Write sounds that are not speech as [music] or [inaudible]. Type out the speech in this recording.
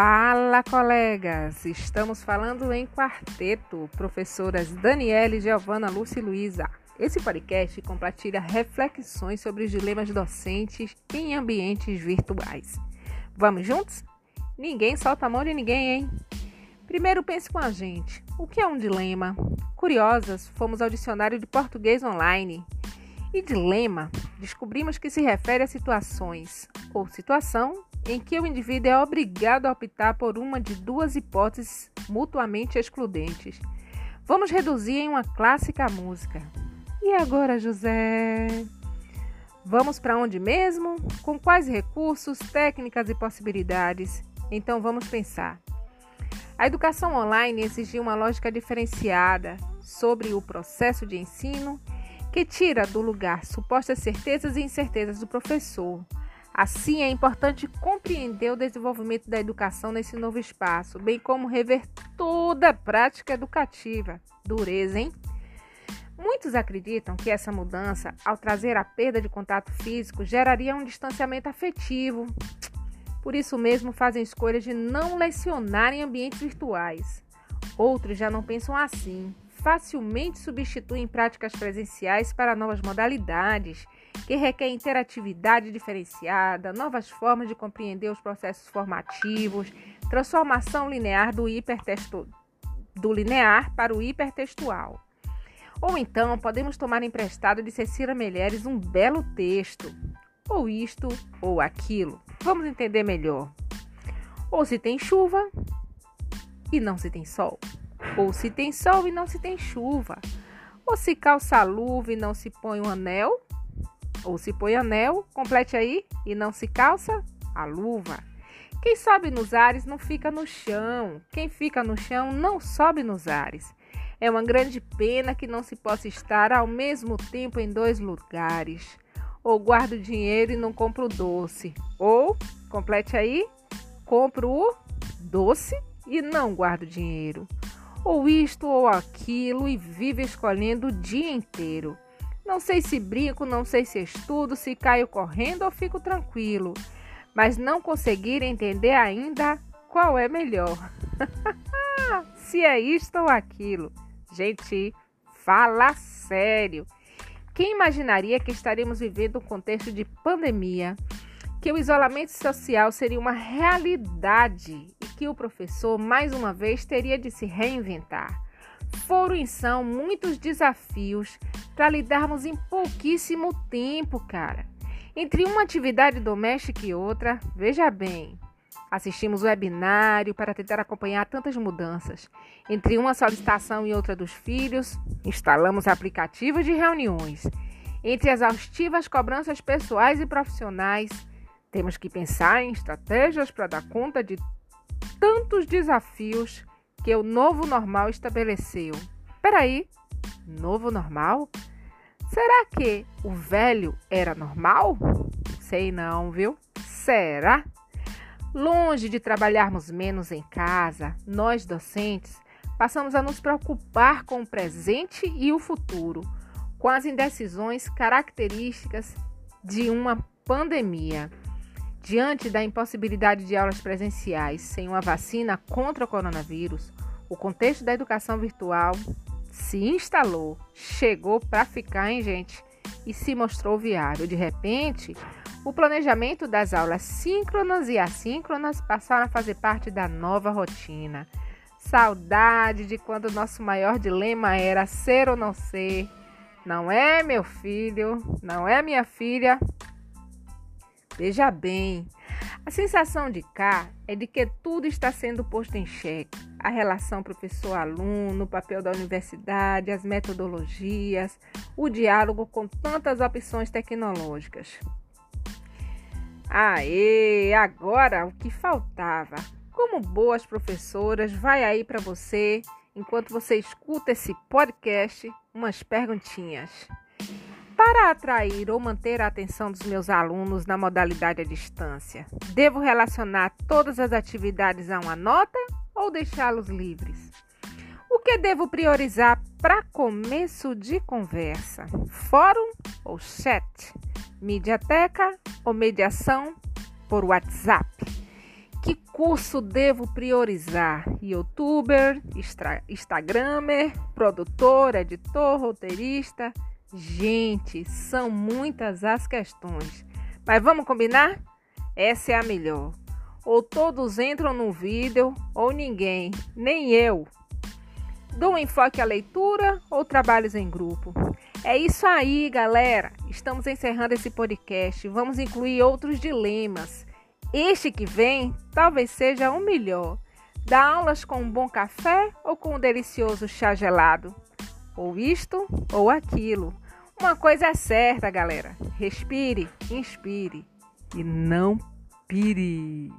Fala, colegas! Estamos falando em quarteto, professoras Daniele, Giovana, Lúcia e Luísa. Esse podcast compartilha reflexões sobre os dilemas docentes em ambientes virtuais. Vamos juntos? Ninguém solta a mão de ninguém, hein? Primeiro pense com a gente. O que é um dilema? Curiosas, fomos ao dicionário de português online. E dilema, descobrimos que se refere a situações ou situação em que o indivíduo é obrigado a optar por uma de duas hipóteses mutuamente excludentes. Vamos reduzir em uma clássica música. E agora, José? Vamos para onde mesmo? Com quais recursos, técnicas e possibilidades? Então vamos pensar. A educação online exigiu uma lógica diferenciada sobre o processo de ensino que tira do lugar supostas certezas e incertezas do professor Assim, é importante compreender o desenvolvimento da educação nesse novo espaço, bem como rever toda a prática educativa. Dureza, hein? Muitos acreditam que essa mudança, ao trazer a perda de contato físico, geraria um distanciamento afetivo. Por isso mesmo, fazem escolha de não lecionar em ambientes virtuais. Outros já não pensam assim. Facilmente substituem práticas presenciais para novas modalidades que requer interatividade diferenciada, novas formas de compreender os processos formativos, transformação linear do hipertexto do linear para o hipertextual. Ou então podemos tomar emprestado de Cecília Melheres um belo texto, ou isto ou aquilo. Vamos entender melhor. Ou se tem chuva e não se tem sol, ou se tem sol e não se tem chuva, ou se calça a luva e não se põe um anel, ou se põe anel, complete aí, e não se calça a luva. Quem sobe nos ares não fica no chão. Quem fica no chão não sobe nos ares. É uma grande pena que não se possa estar ao mesmo tempo em dois lugares. Ou guardo dinheiro e não compro doce. Ou, complete aí, compro o doce e não guardo dinheiro. Ou isto ou aquilo e vive escolhendo o dia inteiro. Não sei se brinco, não sei se estudo, se caio correndo ou fico tranquilo, mas não conseguir entender ainda qual é melhor. [laughs] se é isto ou aquilo. Gente, fala sério. Quem imaginaria que estaremos vivendo um contexto de pandemia, que o isolamento social seria uma realidade e que o professor, mais uma vez, teria de se reinventar? Foram e são muitos desafios para lidarmos em pouquíssimo tempo, cara. Entre uma atividade doméstica e outra, veja bem, assistimos webinário para tentar acompanhar tantas mudanças. Entre uma solicitação e outra dos filhos, instalamos aplicativos de reuniões. Entre exaustivas cobranças pessoais e profissionais, temos que pensar em estratégias para dar conta de tantos desafios que o novo normal estabeleceu. Peraí, novo normal? Será que o velho era normal? Sei não, viu? Será? Longe de trabalharmos menos em casa, nós docentes passamos a nos preocupar com o presente e o futuro, com as indecisões características de uma pandemia. Diante da impossibilidade de aulas presenciais sem uma vacina contra o coronavírus, o contexto da educação virtual se instalou, chegou para ficar, hein, gente? E se mostrou viável. De repente, o planejamento das aulas síncronas e assíncronas passaram a fazer parte da nova rotina. Saudade de quando nosso maior dilema era ser ou não ser. Não é meu filho, não é minha filha. Veja bem, a sensação de cá é de que tudo está sendo posto em xeque. A relação professor-aluno, o papel da universidade, as metodologias, o diálogo com tantas opções tecnológicas. Aê, agora o que faltava. Como boas professoras, vai aí para você, enquanto você escuta esse podcast, umas perguntinhas. Para atrair ou manter a atenção dos meus alunos na modalidade à distância, devo relacionar todas as atividades a uma nota ou deixá-los livres? O que devo priorizar para começo de conversa? Fórum ou chat? Mediateca ou mediação por WhatsApp? Que curso devo priorizar? Youtuber, Instagramer, produtor, editor, roteirista? Gente, são muitas as questões. Mas vamos combinar? Essa é a melhor. Ou todos entram no vídeo, ou ninguém, nem eu. Dou um enfoque à leitura ou trabalhos em grupo? É isso aí, galera. Estamos encerrando esse podcast. Vamos incluir outros dilemas. Este que vem talvez seja o melhor. Dá aulas com um bom café ou com um delicioso chá gelado? Ou isto ou aquilo. Uma coisa é certa, galera. Respire, inspire e não pire.